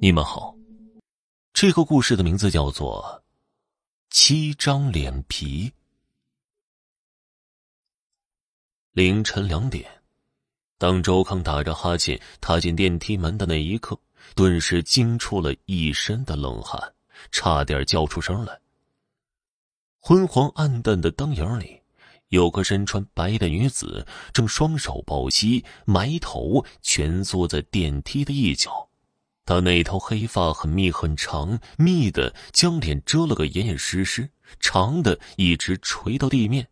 你们好，这个故事的名字叫做《七张脸皮》。凌晨两点，当周康打着哈欠踏进电梯门的那一刻，顿时惊出了一身的冷汗，差点叫出声来。昏黄暗淡的灯影里，有个身穿白的女子，正双手抱膝，埋头蜷缩在电梯的一角。他那头黑发很密很长，密的将脸遮了个严严实实，长的一直垂到地面。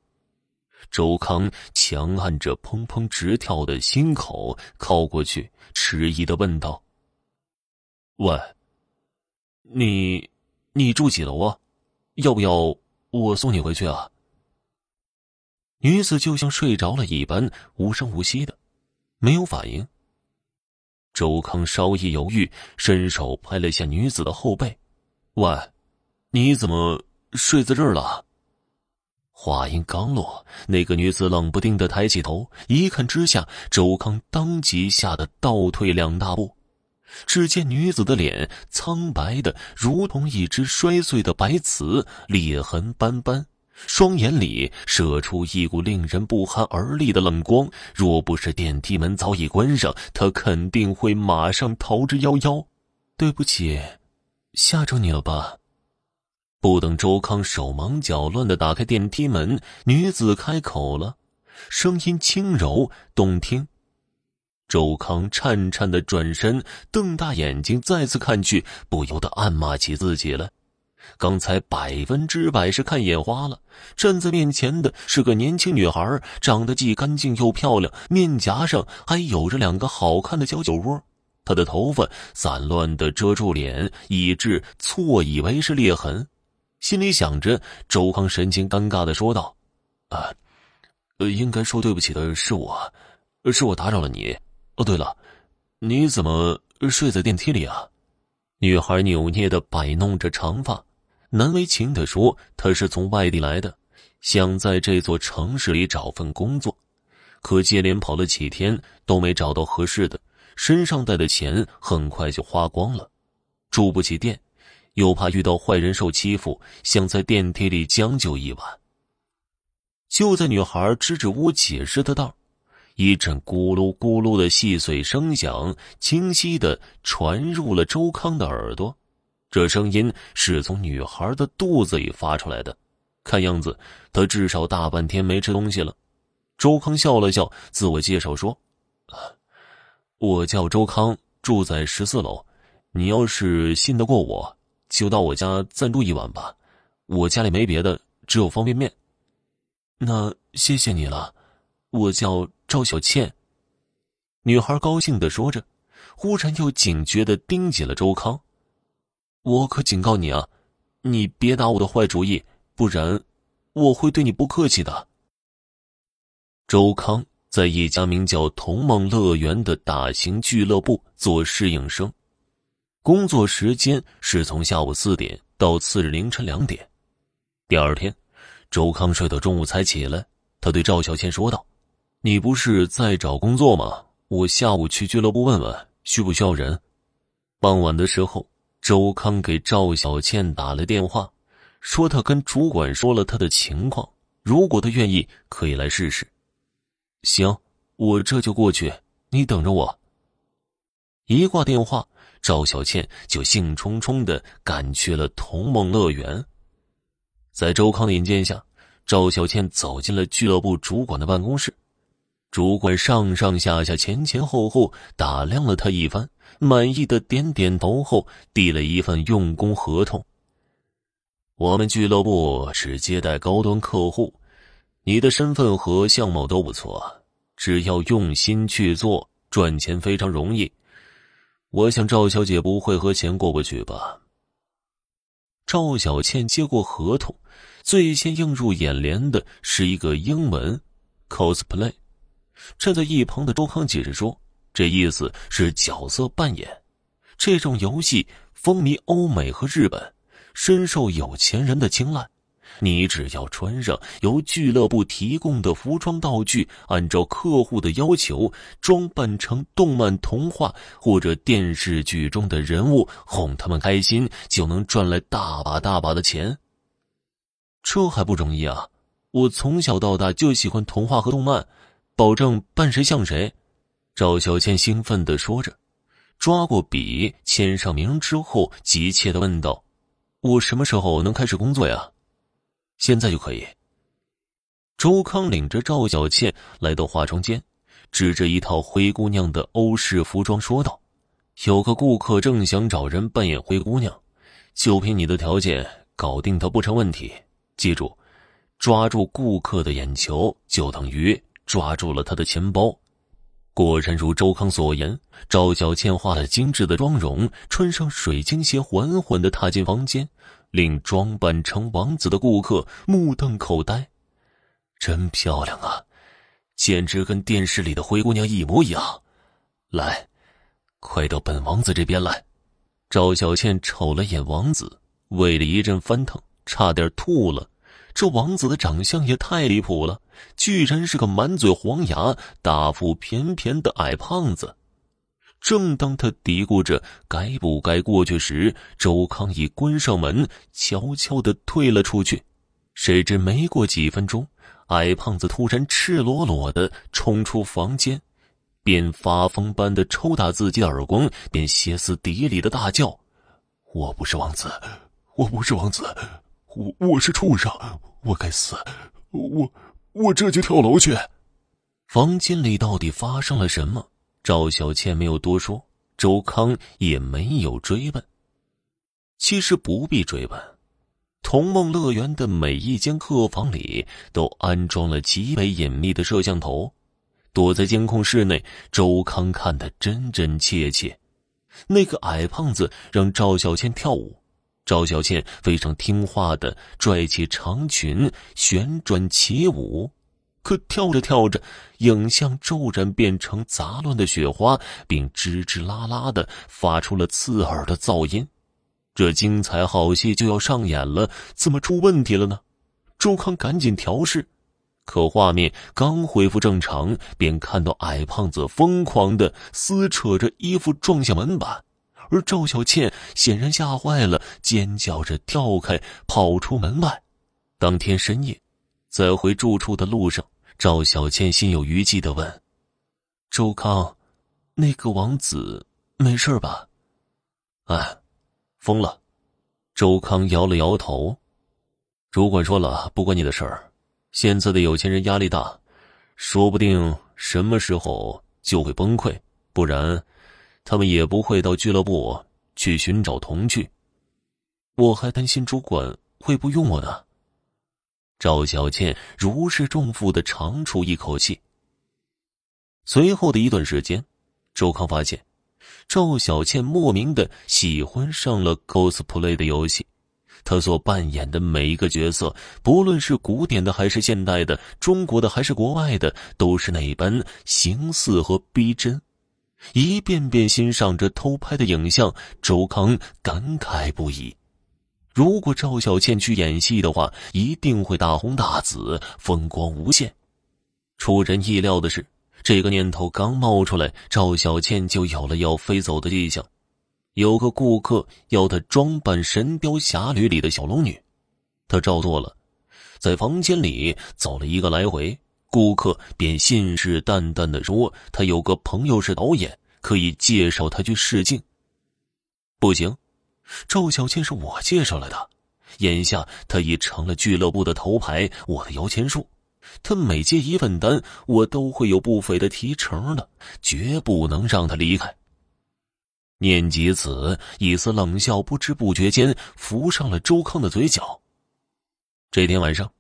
周康强按着砰砰直跳的心口，靠过去，迟疑的问道：“喂，你，你住几楼啊？要不要我送你回去啊？”女子就像睡着了一般，无声无息的，没有反应。周康稍一犹豫，伸手拍了下女子的后背：“喂，你怎么睡在这儿了？”话音刚落，那个女子冷不丁的抬起头，一看之下，周康当即吓得倒退两大步。只见女子的脸苍白的如同一只摔碎的白瓷，裂痕斑斑。双眼里射出一股令人不寒而栗的冷光，若不是电梯门早已关上，他肯定会马上逃之夭夭。对不起，吓着你了吧？不等周康手忙脚乱的打开电梯门，女子开口了，声音轻柔动听。周康颤颤的转身，瞪大眼睛再次看去，不由得暗骂起自己来。刚才百分之百是看眼花了，站在面前的是个年轻女孩，长得既干净又漂亮，面颊上还有着两个好看的小酒窝。她的头发散乱的遮住脸，以致错以为是裂痕。心里想着，周康神情尴尬的说道：“啊，呃，应该说对不起的是我，是我打扰了你。哦，对了，你怎么睡在电梯里啊？”女孩扭捏的摆弄着长发。难为情的说：“他是从外地来的，想在这座城市里找份工作，可接连跑了几天都没找到合适的，身上带的钱很快就花光了，住不起店，又怕遇到坏人受欺负，想在电梯里将就一晚。”就在女孩支支吾吾解释的道，一阵咕噜咕噜的细碎声响清晰的传入了周康的耳朵。这声音是从女孩的肚子里发出来的，看样子她至少大半天没吃东西了。周康笑了笑，自我介绍说：“我叫周康，住在十四楼。你要是信得过我，就到我家暂住一晚吧。我家里没别的，只有方便面。”那谢谢你了，我叫赵小倩。女孩高兴的说着，忽然又警觉的盯紧了周康。我可警告你啊，你别打我的坏主意，不然我会对你不客气的。周康在一家名叫“童梦乐园”的大型俱乐部做适应生，工作时间是从下午四点到次日凌晨两点。第二天，周康睡到中午才起来，他对赵小倩说道：“你不是在找工作吗？我下午去俱乐部问问，需不需要人。”傍晚的时候。周康给赵小倩打了电话，说他跟主管说了他的情况，如果他愿意，可以来试试。行，我这就过去，你等着我。一挂电话，赵小倩就兴冲冲的赶去了童梦乐园。在周康的引荐下，赵小倩走进了俱乐部主管的办公室。主管上上下下、前前后后打量了他一番。满意的点点头后，递了一份用工合同。我们俱乐部只接待高端客户，你的身份和相貌都不错，只要用心去做，赚钱非常容易。我想赵小姐不会和钱过不去吧？赵小倩接过合同，最先映入眼帘的是一个英文 cosplay。站在一旁的周康解释说。这意思是角色扮演，这种游戏风靡欧美和日本，深受有钱人的青睐。你只要穿上由俱乐部提供的服装道具，按照客户的要求装扮成动漫、童话或者电视剧中的人物，哄他们开心，就能赚来大把大把的钱。这还不容易啊！我从小到大就喜欢童话和动漫，保证扮谁像谁。赵小倩兴奋的说着，抓过笔签上名之后，急切的问道：“我什么时候能开始工作呀？”现在就可以。周康领着赵小倩来到化妆间，指着一套灰姑娘的欧式服装说道：“有个顾客正想找人扮演灰姑娘，就凭你的条件，搞定他不成问题。记住，抓住顾客的眼球，就等于抓住了他的钱包。”果然如周康所言，赵小倩化了精致的妆容，穿上水晶鞋，缓缓的踏进房间。令装扮成王子的顾客目瞪口呆，真漂亮啊，简直跟电视里的灰姑娘一模一样。来，快到本王子这边来。赵小倩瞅了眼王子，胃里一阵翻腾，差点吐了。这王子的长相也太离谱了，居然是个满嘴黄牙、大腹便便的矮胖子。正当他嘀咕着该不该过去时，周康已关上门，悄悄的退了出去。谁知没过几分钟，矮胖子突然赤裸裸的冲出房间，便发疯般的抽打自己的耳光，便歇斯底里的大叫：“我不是王子，我不是王子，我我是畜生，我该死，我我这就跳楼去！”房间里到底发生了什么？赵小倩没有多说，周康也没有追问。其实不必追问，童梦乐园的每一间客房里都安装了极为隐秘的摄像头，躲在监控室内，周康看得真真切切。那个矮胖子让赵小倩跳舞，赵小倩非常听话的拽起长裙旋转起舞。可跳着跳着，影像骤然变成杂乱的雪花，并吱吱啦啦的发出了刺耳的噪音。这精彩好戏就要上演了，怎么出问题了呢？周康赶紧调试，可画面刚恢复正常，便看到矮胖子疯狂的撕扯着衣服撞向门板，而赵小倩显然吓坏了，尖叫着跳开，跑出门外。当天深夜，在回住处的路上。赵小倩心有余悸的问：“周康，那个王子没事吧？”“哎，疯了。”周康摇了摇头。主管说了，不关你的事儿。现在的有钱人压力大，说不定什么时候就会崩溃，不然他们也不会到俱乐部去寻找童趣。我还担心主管会不用我呢。赵小倩如释重负的长出一口气。随后的一段时间，周康发现，赵小倩莫名的喜欢上了 cosplay 的游戏。他所扮演的每一个角色，不论是古典的还是现代的，中国的还是国外的，都是那般形似和逼真。一遍遍欣赏着偷拍的影像，周康感慨不已。如果赵小倩去演戏的话，一定会大红大紫，风光无限。出人意料的是，这个念头刚冒出来，赵小倩就有了要飞走的迹象。有个顾客要她装扮《神雕侠侣》里的小龙女，她照做了，在房间里走了一个来回，顾客便信誓旦旦的说：“他有个朋友是导演，可以介绍他去试镜。”不行。赵小倩是我介绍来的，眼下她已成了俱乐部的头牌，我的摇钱树。她每接一份单，我都会有不菲的提成的，绝不能让她离开。念及此，一丝冷笑不知不觉间浮上了周康的嘴角。这天晚上，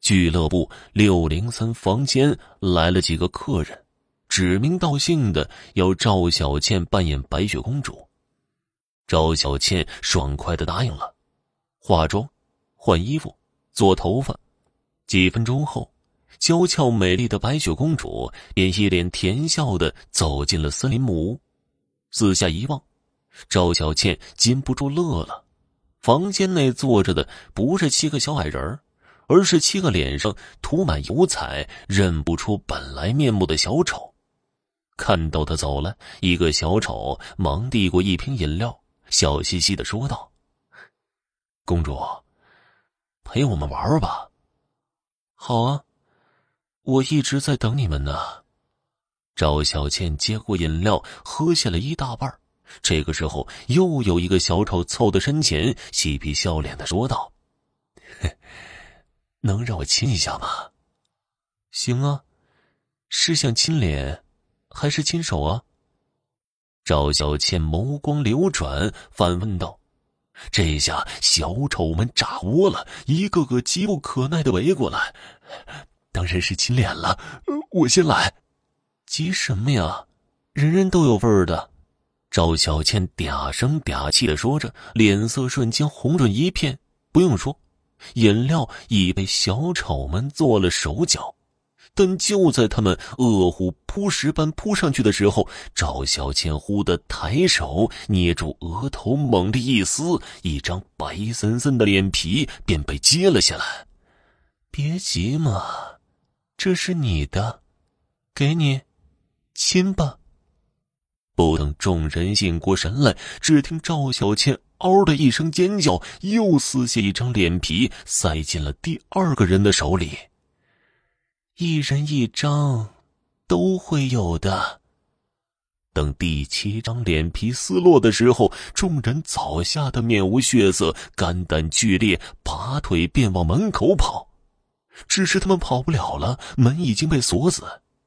俱乐部六零三房间来了几个客人，指名道姓的要赵小倩扮演白雪公主。赵小倩爽快的答应了，化妆、换衣服、做头发。几分钟后，娇俏美丽的白雪公主便一脸甜笑的走进了森林木屋。四下一望，赵小倩禁不住乐了。房间内坐着的不是七个小矮人儿而是七个脸上涂满油彩、认不出本来面目的小丑。看到他走了，一个小丑忙递过一瓶饮料，笑嘻嘻的说道：“公主，陪我们玩吧。”“好啊，我一直在等你们呢。”赵小倩接过饮料，喝下了一大半。这个时候，又有一个小丑凑到身前，嬉皮笑脸的说道：“嘿 能让我亲一下吗？”“行啊，是想亲脸。”还是亲手啊！赵小倩眸光流转，反问道：“这下小丑们炸窝了，一个个急不可耐的围过来。当然是亲脸了，我先来。急什么呀？人人都有味儿的。”赵小倩嗲声嗲气的说着，脸色瞬间红润一片。不用说，饮料已被小丑们做了手脚。但就在他们饿虎扑食般扑上去的时候，赵小倩忽地抬手捏住额头，猛地一撕，一张白森森的脸皮便被揭了下来。别急嘛，这是你的，给你，亲吧。不等众人醒过神来，只听赵小倩“嗷”的一声尖叫，又撕下一张脸皮，塞进了第二个人的手里。一人一张，都会有的。等第七张脸皮撕落的时候，众人早吓得面无血色，肝胆俱裂，拔腿便往门口跑。只是他们跑不了了，门已经被锁死，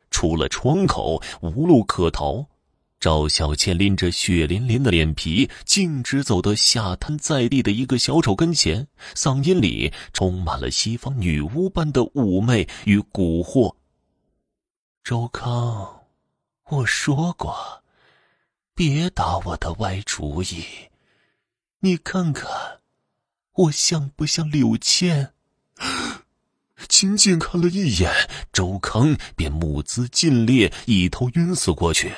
除了窗口，无路可逃。赵小倩拎着血淋淋的脸皮，径直走到下瘫在地的一个小丑跟前，嗓音里充满了西方女巫般的妩媚与蛊惑。周康，我说过，别打我的歪主意。你看看，我像不像柳倩？仅仅看了一眼，周康便目眦尽裂，一头晕死过去。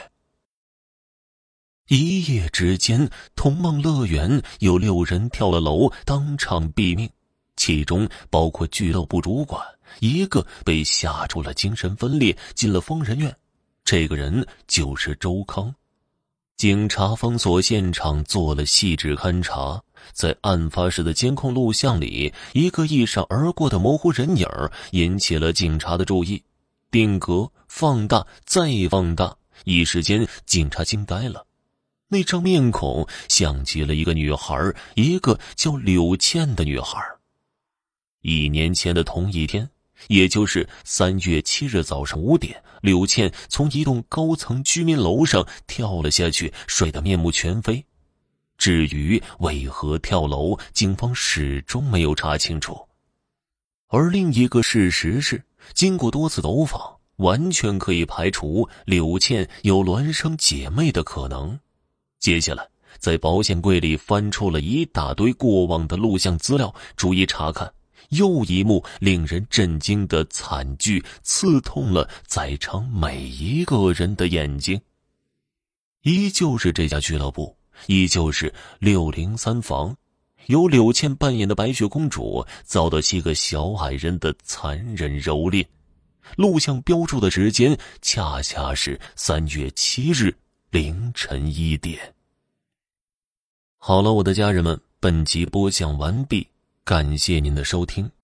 一夜之间，同梦乐园有六人跳了楼，当场毙命，其中包括俱乐部主管，一个被吓出了精神分裂，进了疯人院。这个人就是周康。警察封锁现场，做了细致勘查，在案发时的监控录像里，一个一闪而过的模糊人影引起了警察的注意，定格、放大、再放大，一时间警察惊呆了。那张面孔像极了一个女孩，一个叫柳倩的女孩。一年前的同一天，也就是三月七日早上五点，柳倩从一栋高层居民楼上跳了下去，摔得面目全非。至于为何跳楼，警方始终没有查清楚。而另一个事实是，经过多次走访，完全可以排除柳倩有孪生姐妹的可能。接下来，在保险柜里翻出了一大堆过往的录像资料，逐一查看。又一幕令人震惊的惨剧刺痛了在场每一个人的眼睛。依旧是这家俱乐部，依旧是六零三房，由柳倩扮演的白雪公主遭到七个小矮人的残忍蹂躏。录像标注的时间恰恰是三月七日。凌晨一点。好了，我的家人们，本集播讲完毕，感谢您的收听。